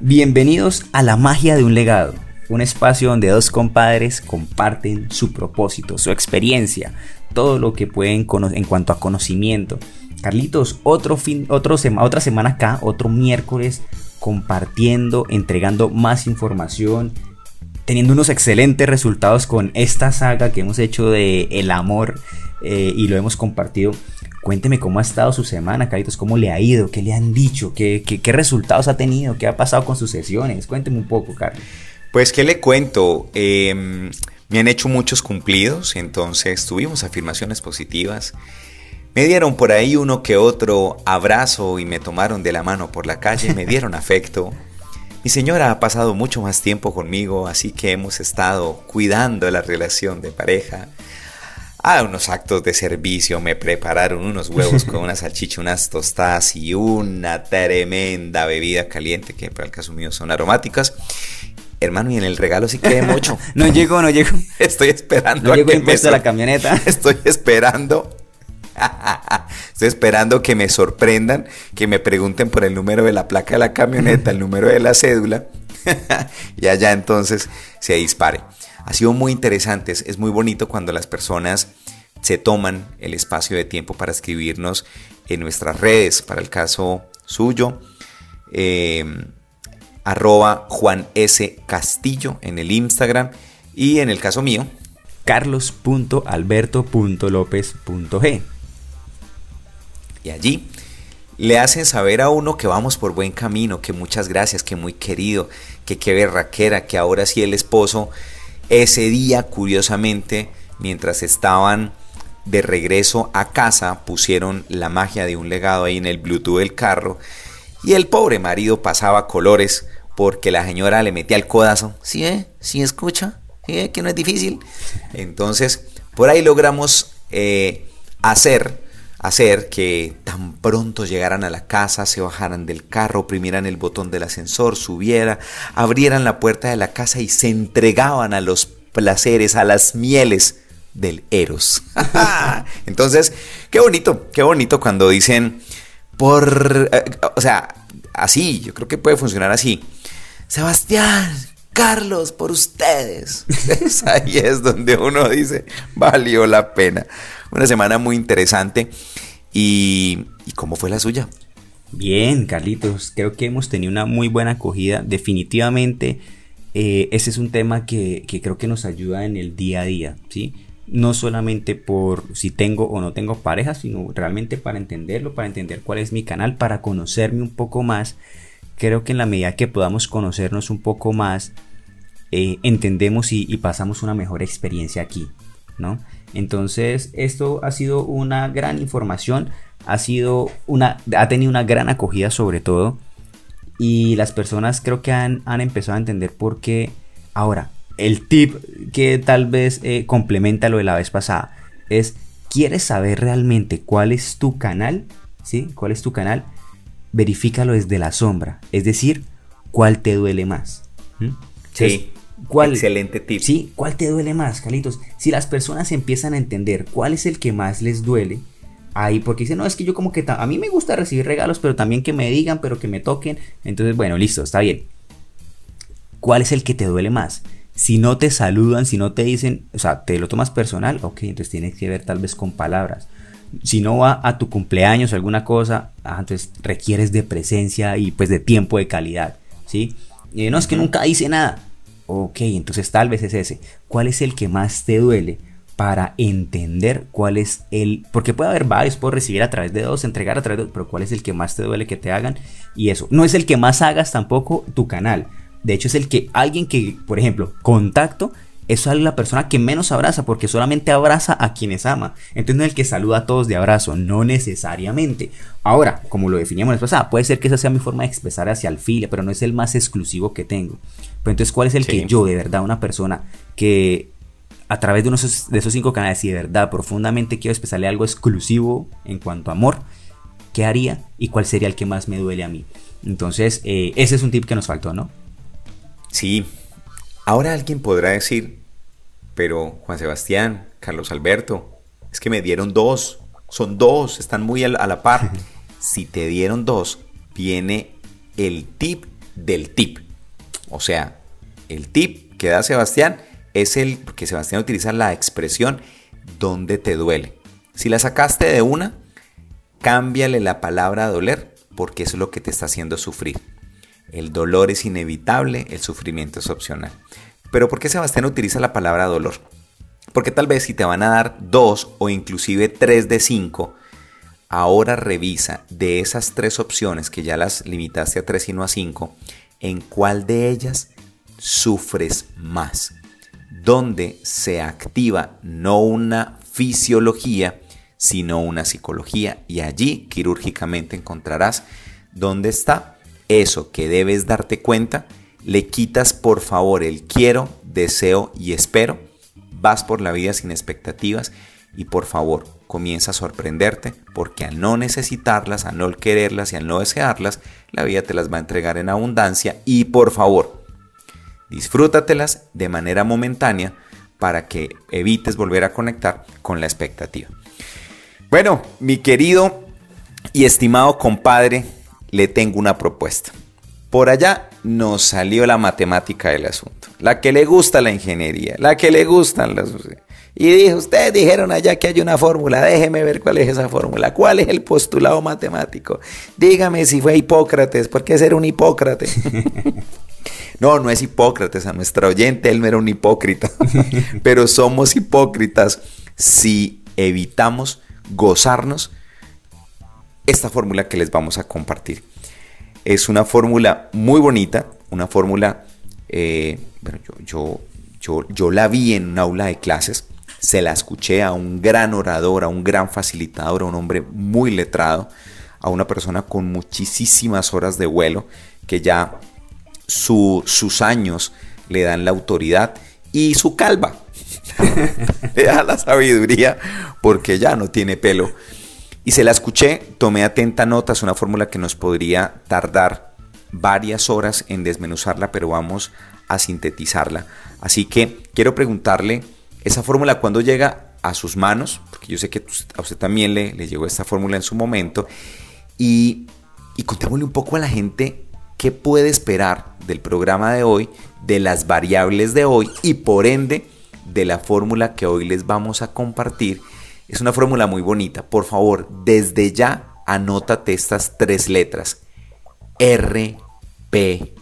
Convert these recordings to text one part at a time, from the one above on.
Bienvenidos a la magia de un legado, un espacio donde dos compadres comparten su propósito, su experiencia, todo lo que pueden en cuanto a conocimiento. Carlitos, otro fin, otra semana acá, otro miércoles compartiendo, entregando más información, teniendo unos excelentes resultados con esta saga que hemos hecho de el amor eh, y lo hemos compartido Cuénteme cómo ha estado su semana, Caritos, cómo le ha ido, qué le han dicho, qué, qué, resultados ha tenido, qué ha pasado con sus sesiones. Cuénteme un poco, Carlos. Pues, ¿qué le cuento? Em, me han hecho muchos cumplidos, entonces tuvimos afirmaciones positivas. Me dieron por ahí uno que otro abrazo y me tomaron de la mano por la calle, me dieron afecto. Mi señora ha pasado mucho más tiempo conmigo, así que hemos estado cuidando la relación de pareja a unos actos de servicio, me prepararon unos huevos con una salchicha, unas tostadas y una tremenda bebida caliente que para el caso mío son aromáticas. Hermano, y en el regalo sí quedé mucho. no llegó, no llegó. Estoy esperando no a llegó que me la camioneta. Estoy esperando. Estoy esperando que me sorprendan, que me pregunten por el número de la placa de la camioneta, el número de la cédula, y allá entonces se dispare. Ha sido muy interesante, es muy bonito cuando las personas se toman el espacio de tiempo para escribirnos en nuestras redes, para el caso suyo, em, arroba Juan S. Castillo en el Instagram y en el caso mío, carlos.alberto.lopez.g. Y allí le hacen saber a uno que vamos por buen camino, que muchas gracias, que muy querido, que qué berraquera, que ahora sí el esposo ese día, curiosamente, mientras estaban de regreso a casa, pusieron la magia de un legado ahí en el Bluetooth del carro y el pobre marido pasaba colores porque la señora le metía el codazo. ¿Sí, eh? ¿Sí escucha? ¿Sí, Que no es difícil. Entonces, por ahí logramos eh, hacer hacer que tan pronto llegaran a la casa, se bajaran del carro, oprimieran el botón del ascensor, subieran, abrieran la puerta de la casa y se entregaban a los placeres, a las mieles del Eros. Entonces, qué bonito, qué bonito cuando dicen por, eh, o sea, así, yo creo que puede funcionar así. Sebastián, Carlos, por ustedes. ahí es donde uno dice, valió la pena. Una semana muy interesante. ¿Y, cómo fue la suya? Bien, Carlitos, creo que hemos tenido una muy buena acogida. Definitivamente, eh, ese es un tema que, creo que nos ayuda en el día a día, ¿sí? No solamente por si tengo o no tengo pareja, sino realmente para entenderlo, para entender cuál es mi canal, para conocerme un poco más. Creo que en la medida que podamos conocernos un poco más, eh, entendemos y, pasamos una mejor experiencia aquí, ¿no? Entonces, esto ha sido una gran información, ha sido una, ha tenido una gran acogida sobre todo, y las personas creo que han, empezado a entender por qué. Ahora, el tip que tal vez eh, complementa lo de la vez pasada es, ¿quieres saber realmente cuál es tu canal? ¿Sí? ¿Cuál es tu canal? Verifícalo desde la sombra, es decir, cuál te duele más. ¿Mm? Sí. ¿Cuál, Excelente tip. Sí, ¿cuál te duele más, Carlitos? Si las personas empiezan a entender cuál es el que más les duele, ahí, porque dicen, no, es que yo como que a mí me gusta recibir regalos, pero también que me digan, pero que me toquen. Entonces, bueno, listo, está bien. ¿Cuál es el que te duele más? Si no te saludan, si no te dicen, o sea, te lo tomas personal, ok, entonces tienes que ver tal vez con palabras. Si no va a tu cumpleaños o alguna cosa, ah, entonces requieres de presencia y pues de tiempo de calidad, ¿sí? Y no es que nunca hice nada. Ok, entonces tal vez es ese. ¿Cuál es el que más te duele? Para entender cuál es el... Porque puede haber varios, puedo recibir a través de dos, entregar a través de dos, pero cuál es el que más te duele que te hagan. Y eso, no es el que más hagas tampoco tu canal. De hecho es el que alguien que, por ejemplo, contacto es la persona que menos abraza porque solamente abraza a quienes ama. Entonces no es el que saluda a todos de abrazo, no necesariamente. Ahora, como lo definíamos la pasada, puede ser que esa sea mi forma de expresar hacia el file, pero no es el más exclusivo que tengo. Pero entonces, ¿cuál es el que yo, de verdad, una persona que a través de, unos, de esos cinco canales, y de verdad profundamente quiero expresarle algo exclusivo en cuanto a amor, ¿qué haría y cuál sería el que más me duele a mí? Entonces, eh, ese es un tip que nos faltó, ¿no? Sí, Ahora alguien podrá decir, pero Juan Sebastián, Carlos Alberto, es que me dieron dos, son dos, están muy a la par. si te dieron dos, viene el tip del tip. O sea, el tip que da Sebastián es el, porque Sebastián utiliza la expresión donde te duele. Si la sacaste de una, cámbiale la palabra doler, porque eso es lo que te está haciendo sufrir. El dolor es inevitable, el sufrimiento es opcional. Pero ¿por qué Sebastián utiliza la palabra dolor? Porque tal vez si te van a dar dos o inclusive tres de cinco, ahora revisa de esas tres opciones que ya las limitaste a tres y no a cinco, en cuál de ellas sufres más. Donde se activa no una fisiología, sino una psicología. Y allí quirúrgicamente encontrarás dónde está eso que debes darte cuenta, le quitas por favor el quiero, deseo y espero, vas por la vida sin expectativas y por favor comienza a sorprenderte porque al no necesitarlas, al no quererlas y al no desearlas, la vida te las va a entregar en abundancia y por favor disfrútatelas de manera momentánea para que evites volver a conectar con la expectativa. Bueno, mi querido y estimado compadre, le tengo una propuesta. Por allá nos salió la matemática del asunto, la que le gusta la ingeniería, la que le gustan las... Y dijo, ustedes dijeron allá que hay una fórmula, déjeme ver cuál es esa fórmula, cuál es el postulado matemático. Dígame si fue Hipócrates, ¿por qué ser un Hipócrates? no, no es Hipócrates, a nuestra oyente él no era un hipócrita, pero somos hipócritas si evitamos gozarnos esta fórmula que les vamos a compartir. Es una fórmula muy bonita, una fórmula, eh, bueno, yo, yo, yo, la vi en un aula de clases, se la escuché a un gran orador, a un gran facilitador, a un hombre muy letrado, a una persona con muchísimas horas de vuelo, que ya sus años le dan la autoridad y su calva le da la sabiduría porque ya no tiene pelo. Y se la escuché, tomé atenta nota, es una fórmula que nos podría tardar varias horas en desmenuzarla, pero vamos a sintetizarla. Así que quiero preguntarle, ¿esa fórmula cuándo llega a sus manos? Porque yo sé que a usted también le, le llegó esta fórmula en su momento. Y, y contémosle un poco a la gente qué puede esperar del programa de hoy, de las variables de hoy y por ende de la fórmula que hoy les vamos a compartir es una fórmula muy bonita. Por favor, desde ya anótate estas tres letras. R, P,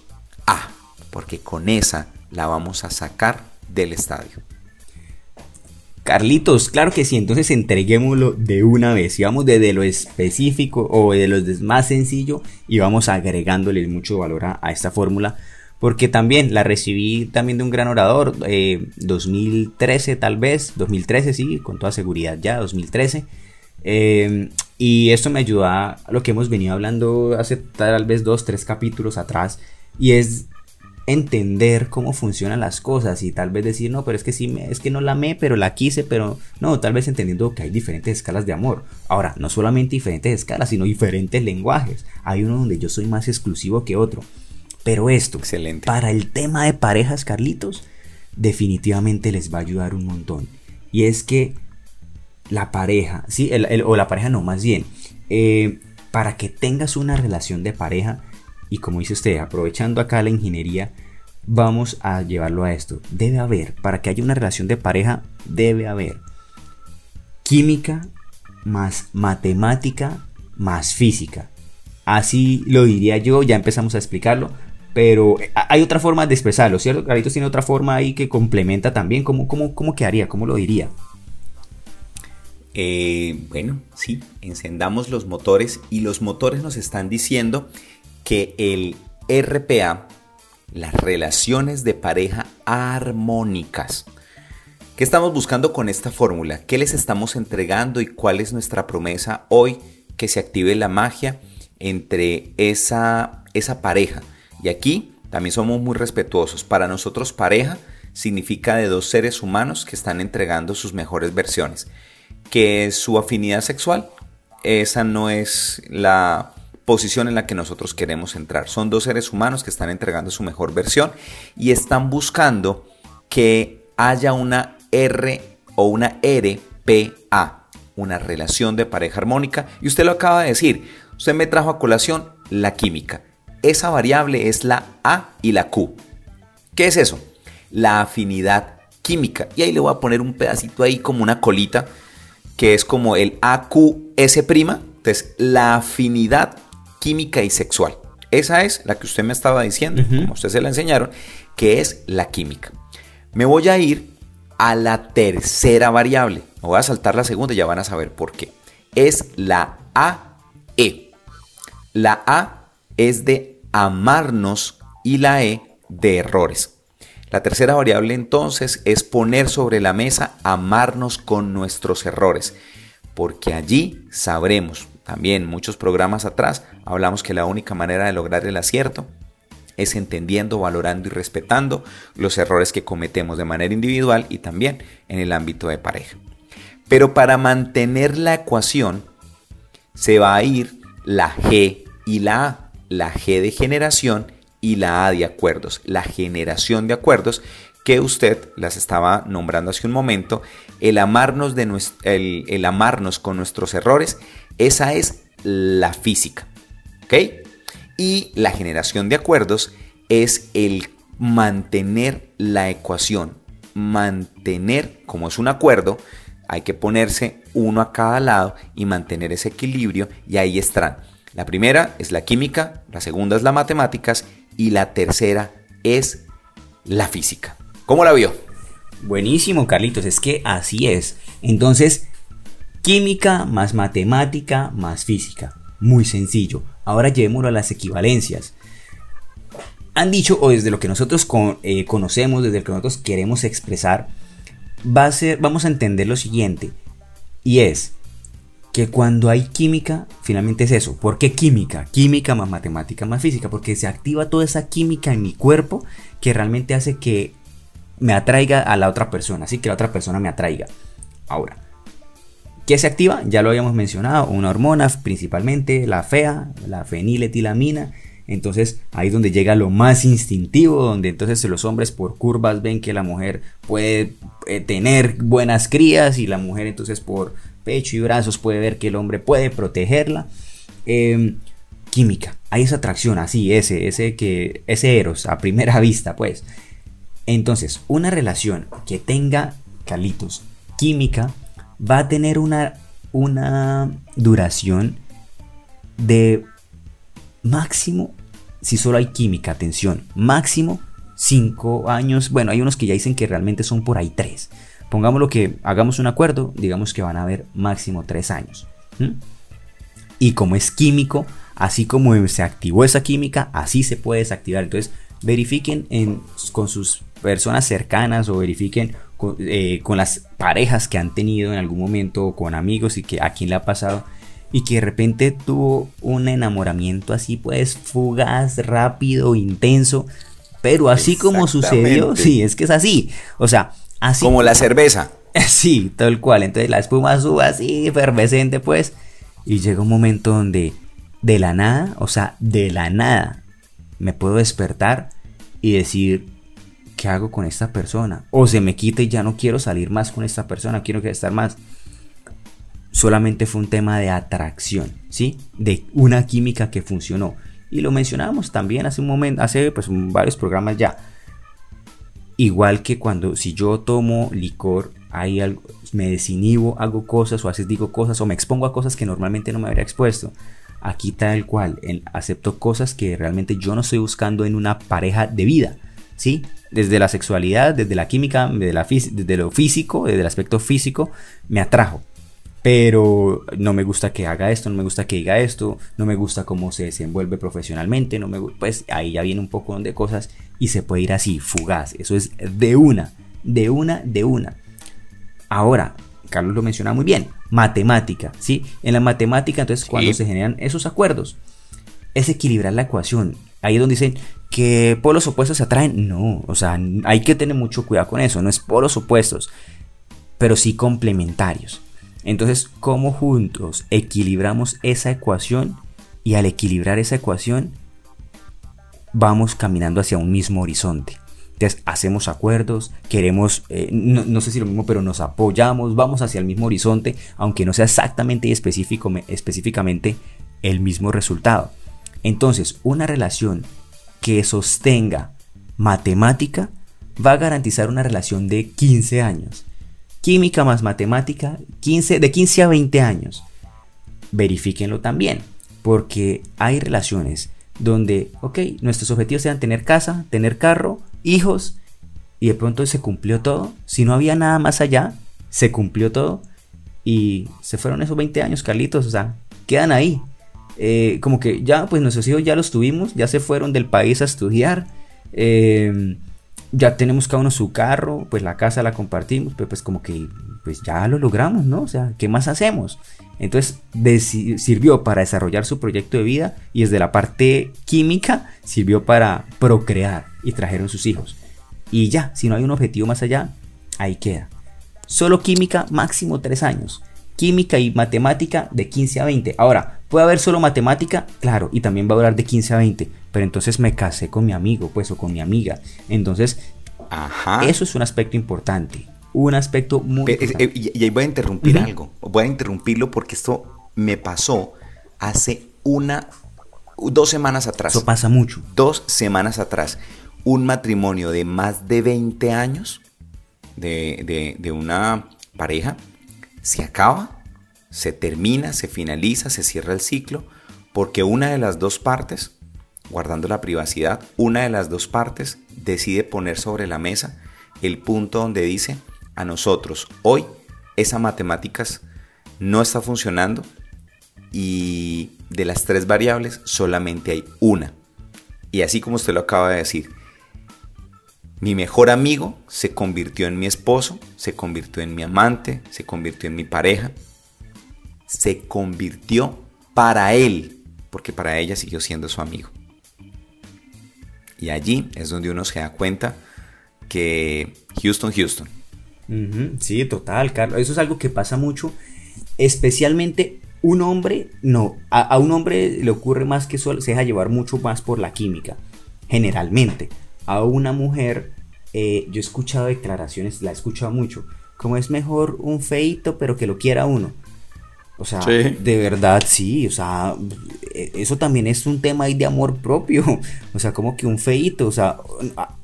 A. Porque con esa la vamos a sacar del estadio. Carlitos, claro que sí, entonces entreguémoslo de una vez. Y vamos desde lo específico o de lo más sencillo y vamos agregándole mucho valor a esta fórmula porque también la recibí también de un gran orador, 2013 eh, tal vez, 2013 sí, con toda seguridad ya, 2013. Eh, y esto me ayudó a lo que hemos venido hablando hace tal vez dos, tres capítulos atrás, y es entender cómo funcionan las cosas y tal vez decir, no, pero es que sí, es que no la amé, pero la quise, pero no, tal vez entendiendo que hay diferentes escalas de amor. Ahora, no solamente diferentes escalas, sino diferentes lenguajes. Hay uno donde yo soy más exclusivo que otro. Pero esto, Excelente. para el tema de parejas, Carlitos, definitivamente les va a ayudar un montón. Y es que la pareja, sí, o la pareja no, más bien, eh, para que tengas una relación de pareja, y como dice usted, aprovechando acá la ingeniería, vamos a llevarlo a esto. Debe haber, para que haya una relación de pareja, debe haber química más matemática más física. Así lo diría yo, ya empezamos a explicarlo, pero eh, hay otra forma de expresarlo, ¿cierto? Carlitos tiene otra forma ahí que complementa también. ¿Cómo, cómo, cómo quedaría? ¿Cómo lo diría? Eh, bueno, sí, encendamos los motores y los motores nos están diciendo que el RPA, las relaciones de pareja armónicas, ¿Qué estamos buscando con esta fórmula? ¿Qué les estamos entregando y cuál es nuestra promesa hoy que se active la magia entre esa, esa pareja? Y aquí también somos muy respetuosos. Para nosotros pareja significa de dos seres humanos que están entregando sus mejores versiones. Que su afinidad sexual, esa no es la posición en la que nosotros queremos entrar. Son dos seres humanos que están entregando su mejor versión y están buscando que haya una R o una RPA, una relación de pareja armónica. Y usted lo acaba de decir, usted me trajo a colación la química. Esa variable es la A y la Q. ¿Qué es eso? La afinidad química. Y ahí le voy a poner un pedacito ahí como una colita, que es como el AQS'. Entonces, la afinidad química y sexual. Esa es la que usted me estaba diciendo, como usted se la enseñaron, que es la química. Me voy a ir a la tercera variable. Me voy a saltar la segunda y ya van a saber por qué. Es la AE. La A es de amarnos y la E de errores. La tercera variable entonces es poner sobre la mesa amarnos con nuestros errores, porque allí sabremos también muchos programas atrás hablamos que la única manera de lograr el acierto es entendiendo, valorando y respetando los errores que cometemos de manera individual y también en el ámbito de pareja. Pero para mantener la ecuación se va a ir la G y la A, la G de generación y la A de acuerdos, la generación de acuerdos que usted las estaba nombrando hace un momento, el amarnos, de el, amarnos con nuestros errores esa es la física. ¿Ok? Y la generación de acuerdos es el mantener la ecuación. Mantener, como es un acuerdo, hay que ponerse uno a cada lado y mantener ese equilibrio y ahí están. La primera es la química, la segunda es las matemáticas y la tercera es la física. ¿Cómo la vio? Buenísimo, Carlitos, es que así es. Entonces, Química más matemática más física. Muy sencillo. Ahora llevémoslo a las equivalencias. Han dicho, o desde lo que nosotros eh, conocemos, desde lo que nosotros queremos expresar, va a ser, vamos a entender lo siguiente. Y es que cuando hay química, finalmente es eso. ¿Por qué química? Química más matemática más física. Porque se activa toda esa química en mi cuerpo que realmente hace que me atraiga a la otra persona. Así que la otra persona me atraiga. Ahora, ¿Qué se activa? Ya lo habíamos mencionado, una hormona principalmente, la fea, la feniletilamina. Entonces ahí es donde llega lo más instintivo, donde entonces los hombres por curvas ven que la mujer puede eh, tener buenas crías y la mujer entonces por pecho y brazos puede ver que el hombre puede protegerla. Em, química, hay esa atracción así, ese, ese que, ese eros a primera vista, pues. Entonces, una relación que tenga calitos, química, va a tener una, una duración de máximo, si solo hay química, atención, máximo 5 años. Bueno, hay unos que ya dicen que realmente son por ahí 3. Pongámoslo que hagamos un acuerdo, digamos que van a haber máximo 3 años. Y como es químico, así como se activó esa química, así se puede desactivar. Entonces, verifiquen con sus personas cercanas o verifiquen eh, con, las parejas que han tenido en algún momento o con amigos y que a quien le ha pasado y que de repente tuvo un enamoramiento así pues fugaz, rápido, intenso, pero así como sucedió, sí, es que es así, o sea, así como la cerveza. Sí, tal cual, entonces la espuma sube así, efervescente pues, y llega un momento donde de la nada, o sea, de la nada, me puedo despertar y decir, ¿qué hago con esta persona? O se me quita y ya no quiero salir más con esta persona, quiero estar más. Solamente fue un tema de atracción, ¿sí? De una química que funcionó. Y lo mencionábamos también hace un momento, hace pues varios programas ya. Igual que cuando si yo tomo licor, hay algo, me desinhibo, hago cosas o a veces digo cosas o me expongo a cosas que normalmente no me habría expuesto. Aquí tal cual, acepto cosas que realmente yo no estoy buscando en una pareja de vida, ¿sí? desde la sexualidad, desde la química, desde, la desde lo físico, desde el aspecto físico, me atrajo. Pero no me gusta que haga esto, no me gusta que diga esto, no me gusta cómo se desenvuelve profesionalmente, no me pues ahí ya viene un poco de cosas y se puede ir así, fugaz. Eso es de una, de una, de una. Ahora, Carlos lo menciona muy bien, matemática, ¿sí? En la matemática, entonces, cuando se generan esos acuerdos, es equilibrar la ecuación. Ahí es donde dicen que polos opuestos se atraen. No, o sea, hay que tener mucho cuidado con eso. No es polos opuestos, pero sí complementarios. Entonces, ¿cómo juntos equilibramos esa ecuación? Y al equilibrar esa ecuación, vamos caminando hacia un mismo horizonte. Entonces hacemos acuerdos, queremos, eh, no, sé si lo mismo, pero nos apoyamos, vamos hacia el mismo horizonte, aunque no sea exactamente y específicamente el mismo resultado. Entonces, una relación que sostenga matemática va a garantizar una relación de 15 años. Química más matemática, 15, de 15 a 20 años. Verifíquenlo también, porque hay relaciones donde, ok, nuestros objetivos eran tener casa, tener carro, hijos, y de pronto se cumplió todo. Si no había nada más allá, se cumplió todo. Y se fueron esos 20 años, Carlitos, o sea, quedan ahí. Eh, como que ya, pues nuestros hijos ya los tuvimos, ya se fueron del país a estudiar. Eh, ya tenemos cada uno su carro, pues la casa la compartimos, pero pues como que pues ya lo logramos, ¿no? O sea, ¿qué más hacemos? Entonces sirvió para desarrollar su proyecto de vida y desde la parte química sirvió para procrear y trajeron sus hijos. Y ya, si no hay un objetivo más allá, ahí queda. Solo química, máximo 3 años. Química y matemática de 15 a 20. Ahora, ¿puede haber solo matemática? Claro, y también va a durar de 15 a 20. Pero entonces me casé con mi amigo, pues, o con mi amiga. Entonces, eso es un aspecto importante un aspecto muy... Eh, y, ahí voy a interrumpir algo. Voy a interrumpirlo porque esto me pasó hace una... Dos semanas atrás. Eso pasa mucho. Dos semanas atrás. Un matrimonio de más de 20 años de, de una pareja se acaba, se termina, se finaliza, se cierra el ciclo, porque una de las dos partes, guardando la privacidad, una de las dos partes decide poner sobre la mesa el punto donde dice, a nosotros hoy esa matemáticas no está funcionando y de las tres variables solamente hay una. Y así como usted lo acaba de decir, mi mejor amigo se convirtió en mi esposo, se convirtió en mi amante, se convirtió en mi pareja, se convirtió para él, porque para ella siguió siendo su amigo. Y allí es donde uno se da cuenta que Houston, Houston, Sí, total, Carlos. Eso es algo que pasa mucho, especialmente un hombre, no, a, un hombre le ocurre más que solo, se deja llevar mucho más por la química, generalmente. A una mujer, eh, yo he escuchado declaraciones, la he escuchado mucho, como es mejor un feito pero que lo quiera uno. O sea, de verdad sí, o sea, e, eso también es un tema ahí de amor propio. O sea, como que un feito, o sea,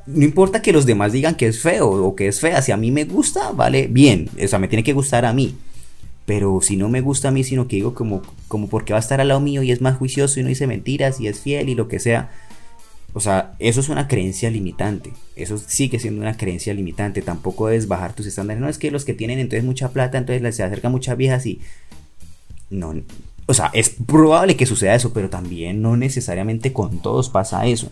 no importa que los demás digan que es feo o que es fea, si a mí me gusta, vale, bien, o sea, me tiene que gustar a mí. Pero si no me gusta a mí, sino que digo como, como porque va a estar al lado mío y es más juicioso y no dice mentiras y es fiel y lo que sea. O sea, eso es una creencia limitante. Eso sigue siendo una creencia limitante. Tampoco es bajar tus estándares. No es que los que tienen entonces mucha plata, entonces se acercan muchas viejas y no, o sea, es probable que suceda eso, pero también no necesariamente con todos pasa eso.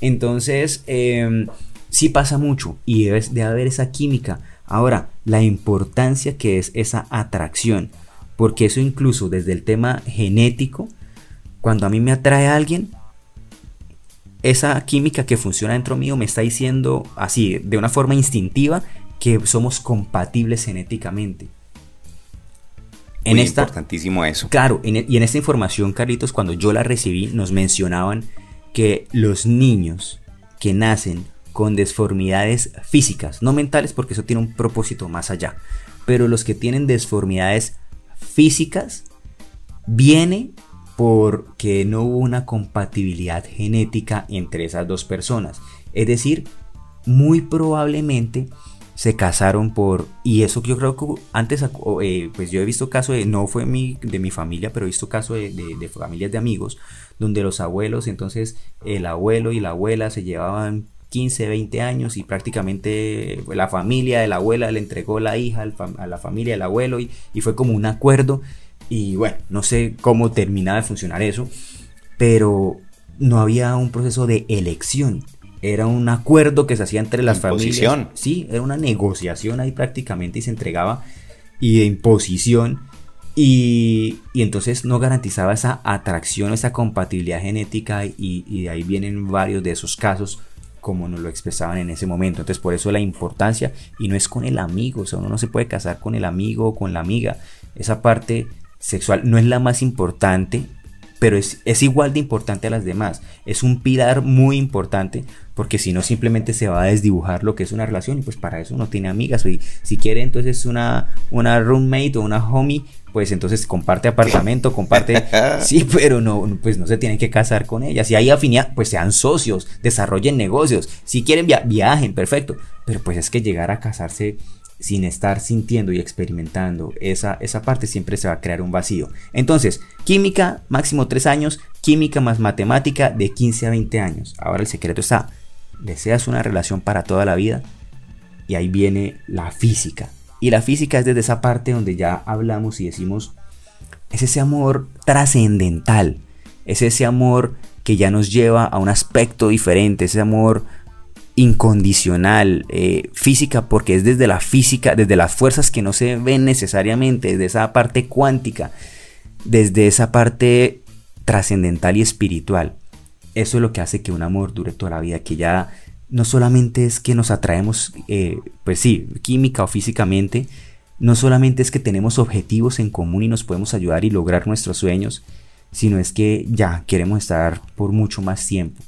Entonces, eh, sí pasa mucho y debe de haber esa química. Ahora, la importancia que es esa atracción, porque eso incluso desde el tema genético, cuando a mí me atrae a alguien, esa química que funciona dentro mío me está diciendo así, de una forma instintiva, que somos compatibles genéticamente. En importantísimo eso. Claro, e, y en esta información, Carlitos, cuando yo la recibí, nos mencionaban que los niños que nacen con deformidades físicas, no mentales, porque eso tiene un propósito más allá, pero los que tienen deformidades físicas, viene porque no hubo una compatibilidad genética entre esas dos personas. Es decir, muy probablemente se casaron por y eso yo creo que antes eh, pues yo he visto casos de no fue mi, de mi familia pero he visto casos de, familias de amigos donde los abuelos entonces el abuelo y la abuela se llevaban 15 20 años y prácticamente la familia de la abuela le entregó la hija a la familia del abuelo y, y fue como un acuerdo. Y bueno no sé cómo terminaba de funcionar eso pero no había un proceso de elección era un acuerdo que se hacía entre las familias. Sí, era una negociación ahí prácticamente y se entregaba y de imposición. Y, entonces no garantizaba esa atracción, esa compatibilidad genética y, y, de ahí vienen varios de esos casos como nos lo expresaban en ese momento. Entonces por eso la importancia y no es con el amigo, o sea, uno no se puede casar con el amigo o con la amiga. Esa parte sexual no es la más importante, pero es, es, igual de importante a las demás. Es un pilar muy importante porque si no simplemente se va a desdibujar lo que es una relación y pues para eso uno tiene amigas. Y si quiere entonces una, una roommate o una homie, pues entonces comparte apartamento, comparte... sí, pero no, pues no se tienen que casar con ella. Si hay afinidad, pues sean socios, desarrollen negocios. Si quieren viajen, perfecto. Pero pues es que llegar a casarse sin estar sintiendo y experimentando esa, esa parte, siempre se va a crear un vacío. Entonces, química, máximo 3 años, química más matemática de 15 a 20 años. Ahora el secreto está, deseas una relación para toda la vida y ahí viene la física. Y la física es desde esa parte donde ya hablamos y decimos, es ese amor trascendental, es ese amor que ya nos lleva a un aspecto diferente, ese amor incondicional, eh, física, porque es desde la física, desde las fuerzas que no se ven necesariamente, desde esa parte cuántica, desde esa parte trascendental y espiritual. Eso es lo que hace que un amor dure toda la vida, que ya no solamente es que nos atraemos, eh, pues sí, química o físicamente, no solamente es que tenemos objetivos en común y nos podemos ayudar y lograr nuestros sueños, sino es que ya queremos estar por mucho más tiempo.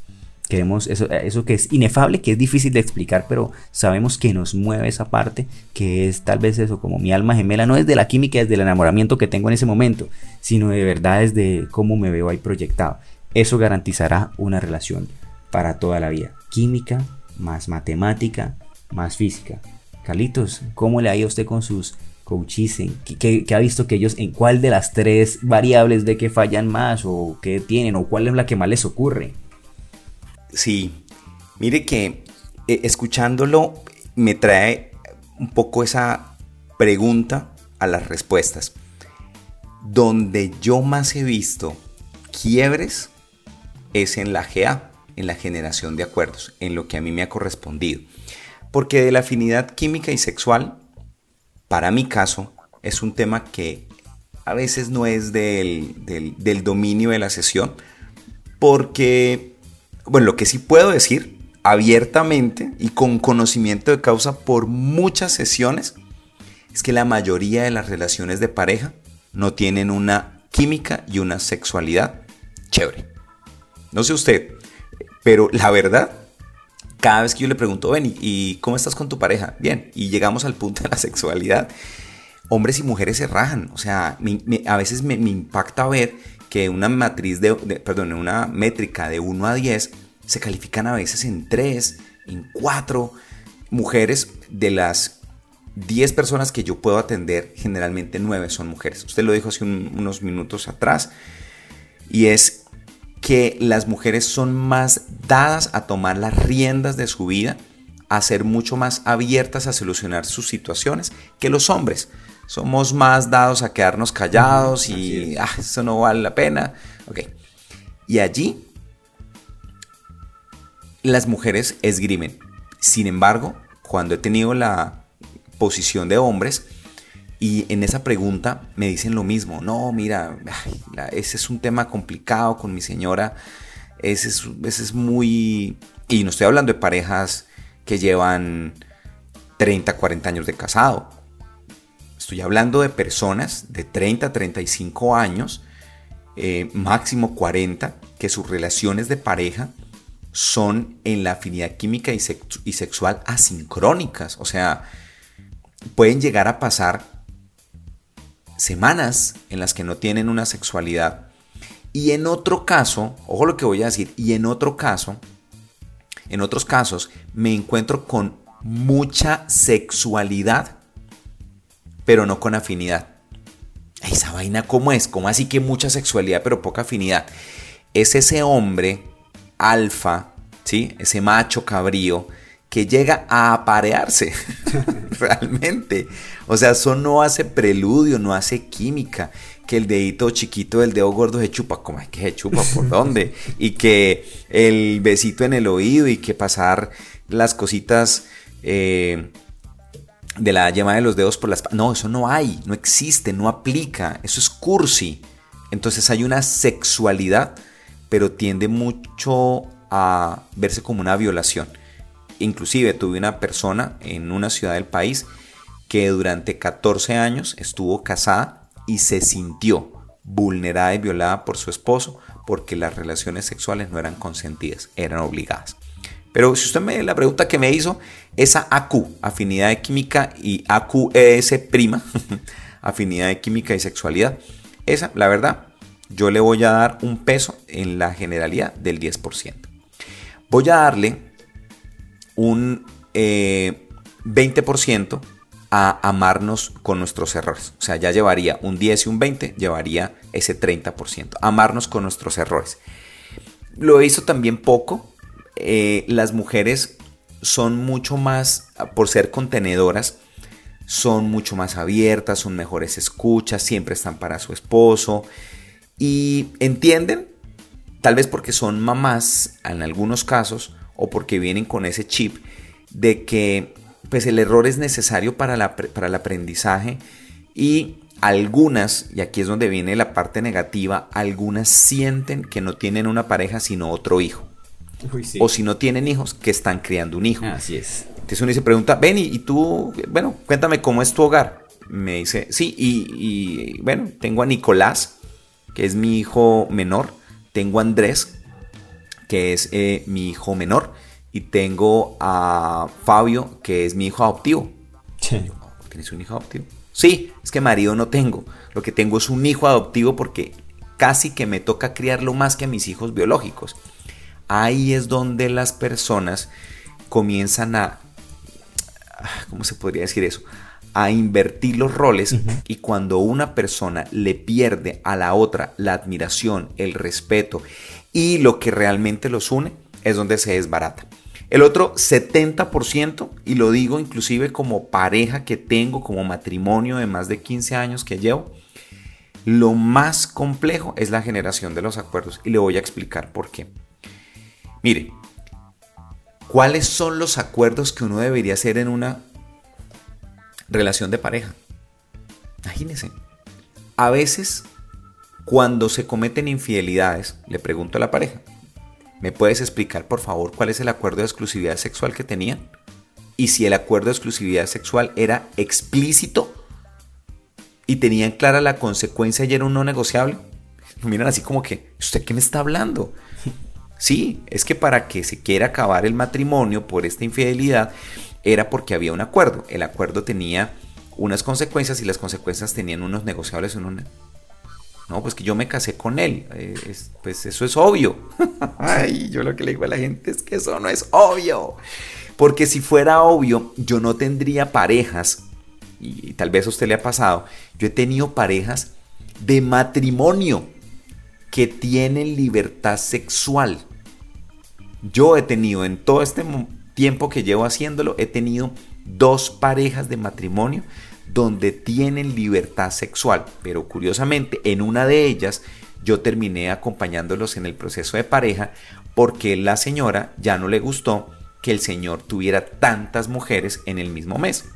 Queremos eso, eso que es inefable, que es difícil de explicar, pero sabemos que nos mueve esa parte, que es tal vez eso, como mi alma gemela, no es de la química, es del enamoramiento que tengo en ese momento, sino de verdad es de cómo me veo ahí proyectado. Eso garantizará una relación para toda la vida. Química más matemática más física. Calitos, ¿cómo le ha ido a usted con sus coaches? ¿Qué, ha visto que ellos en cuál de las tres variables de que fallan más o qué tienen o cuál es la que más les ocurre? Sí, mire que eh, escuchándolo me trae un poco esa pregunta a las respuestas. Donde yo más he visto quiebres es en la GA, en la generación de acuerdos, en lo que a mí me ha correspondido. Porque de la afinidad química y sexual, para mi caso, es un tema que a veces no es del, del, del dominio de la sesión, porque bueno, lo que sí puedo decir abiertamente y con conocimiento de causa por muchas sesiones es que la mayoría de las relaciones de pareja no tienen una química y una sexualidad chévere. No sé usted, pero la verdad, cada vez que yo le pregunto, ven, ¿y cómo estás con tu pareja? Bien, y llegamos al punto de la sexualidad, hombres y mujeres se rajan. O sea, a veces me, me impacta ver que una matriz de, perdón, una métrica de 1 a 10 se califican a veces en 3, en 4 mujeres de las 10 personas que yo puedo atender, generalmente 9 son mujeres. Usted lo dijo hace unos minutos atrás. Y es que las mujeres son más dadas a tomar las riendas de su vida, a ser mucho más abiertas a solucionar sus situaciones que los hombres somos más dados a quedarnos callados y ah, eso no vale la pena. Ok. Y allí las mujeres esgrimen. Sin embargo, cuando he tenido la posición de hombres y en esa pregunta me dicen lo mismo. No, mira, ese es un tema complicado con mi señora. Ese es, ese es muy... Y no estoy hablando de parejas que llevan 30, 40 años de casado Estoy hablando de personas de 30 a 35 años, eh, máximo 40, que sus relaciones de pareja son en la afinidad química y, y sexual asincrónicas. O sea, pueden llegar a pasar semanas en las que no tienen una sexualidad. Y en otro caso, ojo lo que voy a decir, y en otro caso, en otros casos, me encuentro con mucha sexualidad pero no con afinidad. Esa vaina, ¿cómo es? ¿Cómo así que mucha sexualidad, pero poca afinidad? Es ese hombre alfa, ¿sí? Ese macho cabrío que llega a aparearse realmente. O sea, eso no hace preludio, no hace química. que el dedito chiquito del dedo gordo se chupa. ¿Cómo es que se chupa? ¿Por dónde? Y que el besito en el oído y que pasar las cositas eh, de la yema de los dedos por las... No, eso no hay, no existe, no aplica. Eso es cursi. Entonces hay una sexualidad, pero tiende mucho a verse como una violación. Inclusive tuve una persona en una ciudad del país que durante 14 años estuvo casada y se sintió vulnerada y violada por su esposo porque las relaciones sexuales no eran consentidas, eran obligadas. Pero si usted me la pregunta que me hizo, esa AQ, afinidad de química, y AQES prima, afinidad de química y sexualidad, esa, la verdad, yo le voy a dar un peso en la generalidad del 10%. Voy a darle un 20% eh, a amarnos con nuestros errores. O sea, ya llevaría un 10 y un 20, llevaría ese 30%. Amarnos con nuestros errores. Lo hizo también poco. Eh, las mujeres son mucho más, por ser contenedoras, son mucho más abiertas, son mejores escuchas, siempre están para su esposo y entienden, tal vez porque son mamás en algunos casos o porque vienen con ese chip de que pues el error es necesario para, para el aprendizaje y algunas, y aquí es donde viene la parte negativa, algunas sienten que no tienen una pareja sino otro hijo. O si no tienen hijos, que están criando un hijo. Así es. Entonces uno se pregunta, ven y, tú, bueno, cuéntame cómo es tu hogar. Me dice, sí, y, bueno, tengo a Nicolás, que es mi hijo menor. Tengo a Andrés, que es eh, mi hijo menor y tengo a Fabio, que es mi hijo adoptivo. ¿Tienes un hijo adoptivo? Sí, es que marido no tengo. Lo que tengo es un hijo adoptivo porque casi que me toca criarlo más que a mis hijos biológicos. Ahí es donde las personas comienzan a... ¿Cómo se podría decir eso? a invertir los roles y cuando una persona le pierde a la otra la admiración, el respeto y lo que realmente los une, es donde se desbarata. El otro 70%, y lo digo inclusive como pareja que tengo, como matrimonio de más de 15 años que llevo, lo más complejo es la generación de los acuerdos. Y le voy a explicar por qué. Mire, ¿cuáles son los acuerdos que uno debería hacer en una relación de pareja? Imagínense. A veces, cuando se cometen infidelidades, le pregunto a la pareja, ¿Me puedes explicar, por favor, cuál es el acuerdo de exclusividad sexual que tenían? Y si el acuerdo de exclusividad sexual era explícito y tenían clara la consecuencia y era un no negociable. Miran así como que, ¿usted qué me está hablando? Sí, es que para que se quiera acabar el matrimonio por esta infidelidad era porque había un acuerdo. El acuerdo tenía unas consecuencias y las consecuencias tenían unos negociables, no, pues que yo me casé con él. Eh, pues eso es obvio. Ay, yo lo que le digo a la gente es que eso no es obvio. Porque si fuera obvio, yo no tendría parejas, y tal vez a usted le ha pasado, yo he tenido parejas de matrimonio que tienen libertad sexual. Yo he tenido en todo este tiempo que llevo haciéndolo, he tenido dos parejas de matrimonio donde tienen libertad sexual, pero curiosamente en una de ellas yo terminé acompañándolos en el proceso de pareja porque la señora ya no le gustó que el señor tuviera tantas mujeres en el mismo mes.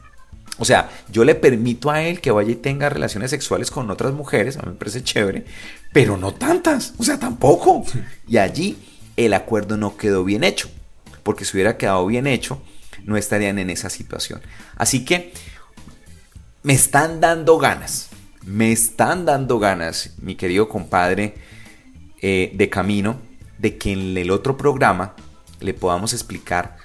O sea, yo le permito a él que vaya y tenga relaciones sexuales con otras mujeres, a mí me parece chévere, pero no tantas, o sea, tampoco. Y allí el acuerdo no quedó bien hecho, porque si hubiera quedado bien hecho, no estarían en esa situación. Así que me están dando ganas, me están dando ganas, mi querido compadre eh, de camino, de que en el otro programa le podamos explicar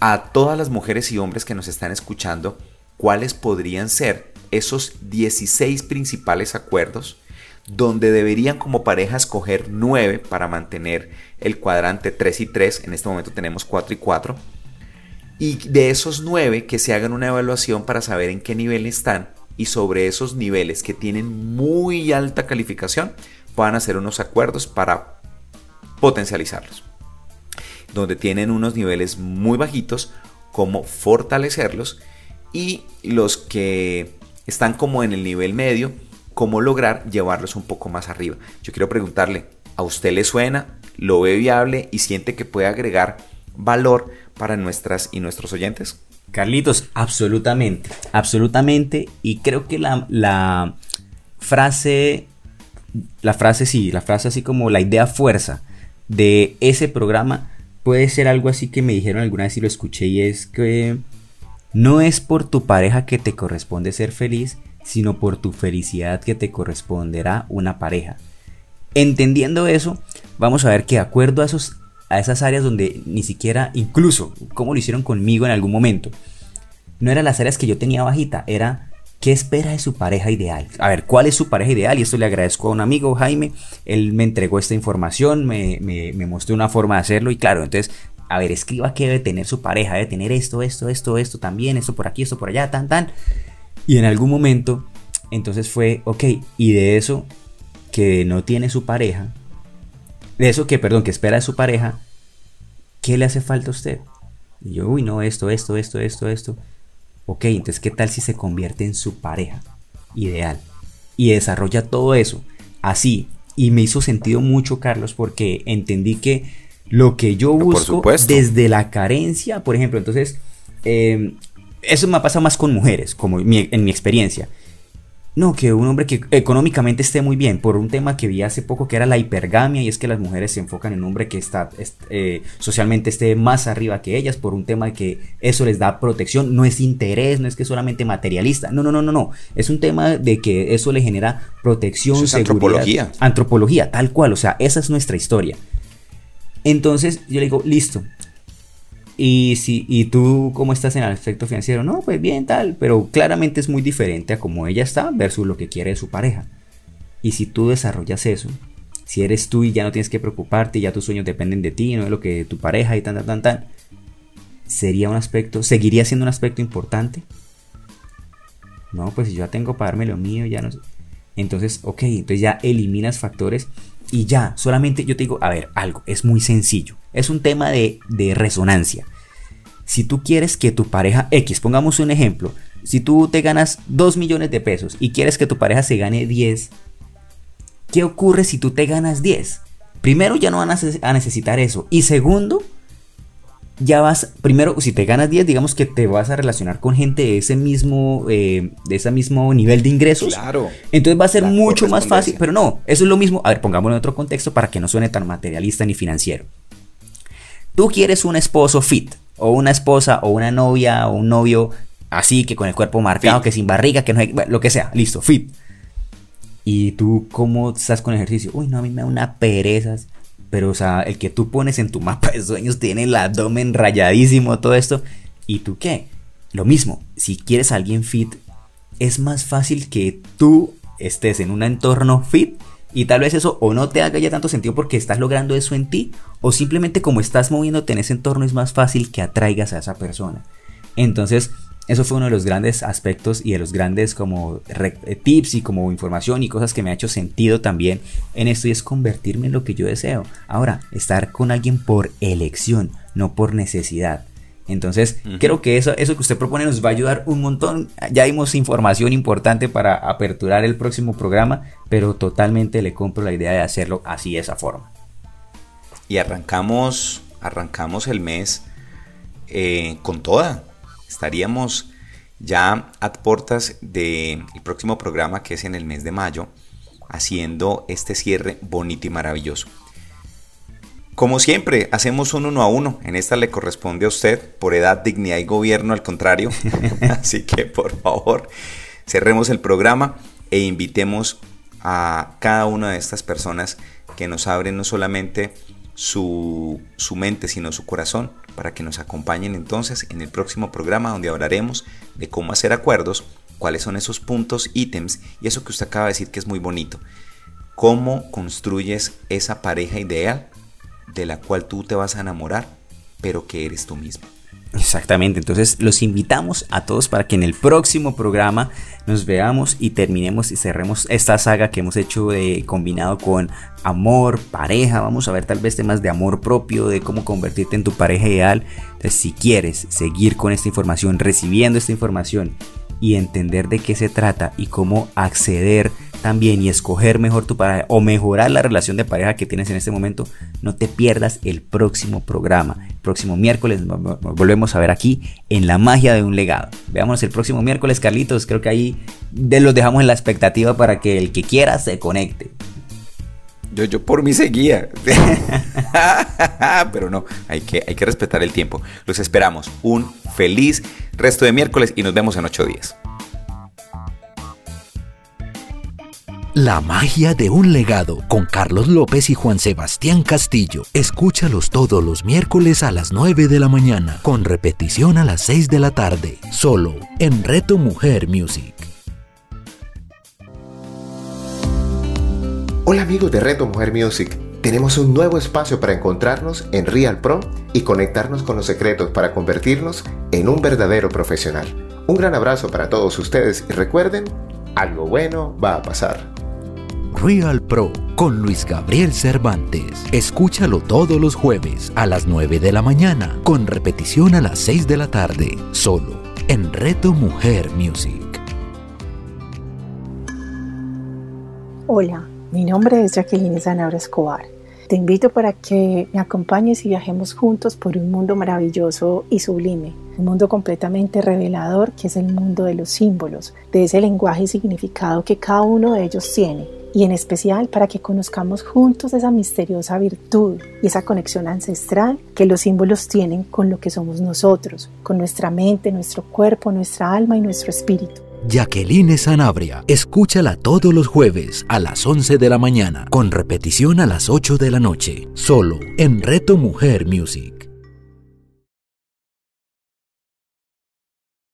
a todas las mujeres y hombres que nos están escuchando cuáles podrían ser esos 16 principales acuerdos donde deberían como pareja escoger 9 para mantener el cuadrante 3 y 3, en este momento tenemos 4 y 4, y de esos nueve que se hagan una evaluación para saber en qué nivel están. Y sobre esos niveles que tienen muy alta calificación puedan hacer unos acuerdos para potencializarlos. Donde tienen unos niveles muy bajitos, como fortalecerlos. Y los que están como en el nivel medio, cómo lograr llevarlos un poco más arriba. Yo quiero preguntarle, ¿a usted le suena, lo ve viable y siente que puede agregar valor para nuestras y nuestros oyentes? Carlitos, absolutamente, absolutamente. Y creo que la, la frase, la frase sí, la frase así como la idea fuerza de ese programa puede ser algo así que me dijeron alguna vez y lo escuché y es que no es por tu pareja que te corresponde ser feliz, sino por tu felicidad que te corresponderá una pareja. Entendiendo eso, vamos a ver que de acuerdo a, esos, a esas áreas donde ni siquiera, incluso, como lo hicieron conmigo en algún momento, no eran las áreas que yo tenía bajita, era ¿Qué espera de su pareja ideal? A ver, ¿cuál es su pareja ideal? Y esto le agradezco a un amigo, Jaime. Él me entregó esta información, me, me, me, mostró una forma de hacerlo. Y claro, entonces, a ver, escriba qué debe tener su pareja. Debe tener esto, esto, esto, esto también, esto por aquí, esto por allá, tan, tan. Y en algún momento, entonces fue, ok, y de eso que no tiene su pareja, de eso que, perdón, que espera de su pareja, ¿qué le hace falta a usted? Y yo, uy, no, esto, esto, esto, esto, esto. Ok, entonces, ¿qué tal si se convierte en su pareja ideal? Y desarrolla todo eso así. Y me hizo sentido mucho, Carlos, porque entendí que lo que yo busco desde la carencia, por ejemplo, entonces, eh, eso me ha pasado más con mujeres, como en mi experiencia. No, que un hombre que económicamente esté muy bien, por un tema que vi hace poco que era la hipergamia, y es que las mujeres se enfocan en un hombre que está eh, socialmente esté más arriba que ellas, por un tema de que eso les da protección, no es interés, no es que solamente materialista, no, no, no, no, no, es un tema de que eso le genera protección, eso es antropología. Antropología, tal cual, o sea, esa es nuestra historia. Entonces yo le digo, listo, y, si, y tú, ¿cómo estás en el aspecto financiero? No, pues bien, tal, pero claramente es muy diferente a cómo ella está versus lo que quiere de su pareja. Y si tú desarrollas eso, si eres tú y ya no tienes que preocuparte, ya tus sueños dependen de ti, no de lo que tu pareja y tan, tan, tan, tan, sería un aspecto, seguiría siendo un aspecto importante. No, pues si yo ya tengo para darme lo mío, ya no sé. Entonces, ok, entonces ya eliminas factores y ya, solamente yo te digo, a ver, algo, es muy sencillo. Es un tema de, resonancia. Si tú quieres que tu pareja X, pongamos un ejemplo, si tú te ganas 2 millones de pesos y quieres que tu pareja se gane 10, ¿qué ocurre si tú te ganas 10? Primero ya no van a necesitar eso. Y segundo, ya vas, primero, si te ganas 10, digamos que te vas a relacionar con gente de ese mismo, eh, de ese mismo nivel de ingresos. Claro. Entonces va a ser mucho más fácil, pero no, eso es lo mismo. A ver, pongámoslo en otro contexto para que no suene tan materialista ni financiero. Tú quieres un esposo fit, o una esposa, o una novia, o un novio así, que con el cuerpo marcado, que sin barriga, que no hay, lo que sea, listo, fit. Y tú, ¿cómo estás con ejercicio? Uy, no, a mí me da una pereza. Pero, o sea, el que tú pones en tu mapa de sueños tiene el abdomen rayadísimo, todo esto. ¿Y tú qué? Lo mismo, si quieres a alguien fit, es más fácil que tú estés en un entorno fit y tal vez eso o no te haga ya tanto sentido porque estás logrando eso en ti o simplemente como estás moviéndote en ese entorno es más fácil que atraigas a esa persona. Entonces, eso fue uno de los grandes aspectos y de los grandes como eh, tips y como información y cosas que me ha hecho sentido también en esto y es convertirme en lo que yo deseo. Ahora, estar con alguien por elección, no por necesidad. Entonces, creo que eso, eso que usted propone nos va a ayudar un montón. Ya dimos información importante para aperturar el próximo programa, pero totalmente le compro la idea de hacerlo así, de esa forma. Y arrancamos, arrancamos el mes eh, con toda, estaríamos ya a puertas del próximo programa que es en el mes de mayo, haciendo este cierre bonito y maravilloso. Como siempre, hacemos un uno a uno. En esta le corresponde a usted por edad, dignidad y gobierno, al contrario. Así que por favor, cerremos el programa e invitemos a cada una de estas personas que nos abren no solamente su, su mente, sino su corazón para que nos acompañen entonces en el próximo programa donde hablaremos de cómo hacer acuerdos, cuáles son esos puntos, ítems y eso que usted acaba de decir que es muy bonito. Cómo construyes esa pareja ideal de la cual tú te vas a enamorar, pero que eres tú mismo. Exactamente, entonces los invitamos a todos para que en el próximo programa nos veamos y terminemos y cerremos esta saga que hemos hecho de combinado con amor, pareja, vamos a ver tal vez temas de amor propio, de cómo convertirte en tu pareja ideal. Entonces si quieres seguir con esta información, recibiendo esta información y entender de qué se trata y cómo acceder también y escoger mejor tu pareja o mejorar la relación de pareja que tienes en este momento, no te pierdas el próximo programa. El próximo miércoles nos volvemos a ver aquí en La Magia de un Legado. Veámonos el próximo miércoles, Carlitos. Creo que ahí de los dejamos en la expectativa para que el que quiera se conecte. Yo, yo por mí seguía. Pero no, hay que, hay que respetar el tiempo. Los esperamos. Un feliz resto de miércoles y nos vemos en ocho días. La magia de un legado con Carlos López y Juan Sebastián Castillo. Escúchalos todos los miércoles a las 9 de la mañana, con repetición a las 6 de la tarde, solo en Reto Mujer Music. Hola amigos de Reto Mujer Music. Tenemos un nuevo espacio para encontrarnos en Real Pro y conectarnos con los secretos para convertirnos en un verdadero profesional. Un gran abrazo para todos ustedes y recuerden, algo bueno va a pasar. Real Pro con Luis Gabriel Cervantes. Escúchalo todos los jueves a las 9 de la mañana, con repetición a las 6 de la tarde, solo en Reto Mujer Music. Hola, mi nombre es Jacqueline Zanabra Escobar. Te invito para que me acompañes y viajemos juntos por un mundo maravilloso y sublime, un mundo completamente revelador que es el mundo de los símbolos, de ese lenguaje y significado que cada uno de ellos tiene y en especial para que conozcamos juntos esa misteriosa virtud y esa conexión ancestral que los símbolos tienen con lo que somos nosotros, con nuestra mente, nuestro cuerpo, nuestra alma y nuestro espíritu. Jacqueline Sanabria, escúchala todos los jueves a las 11 de la mañana, con repetición a las 8 de la noche, solo en Reto Mujer Music.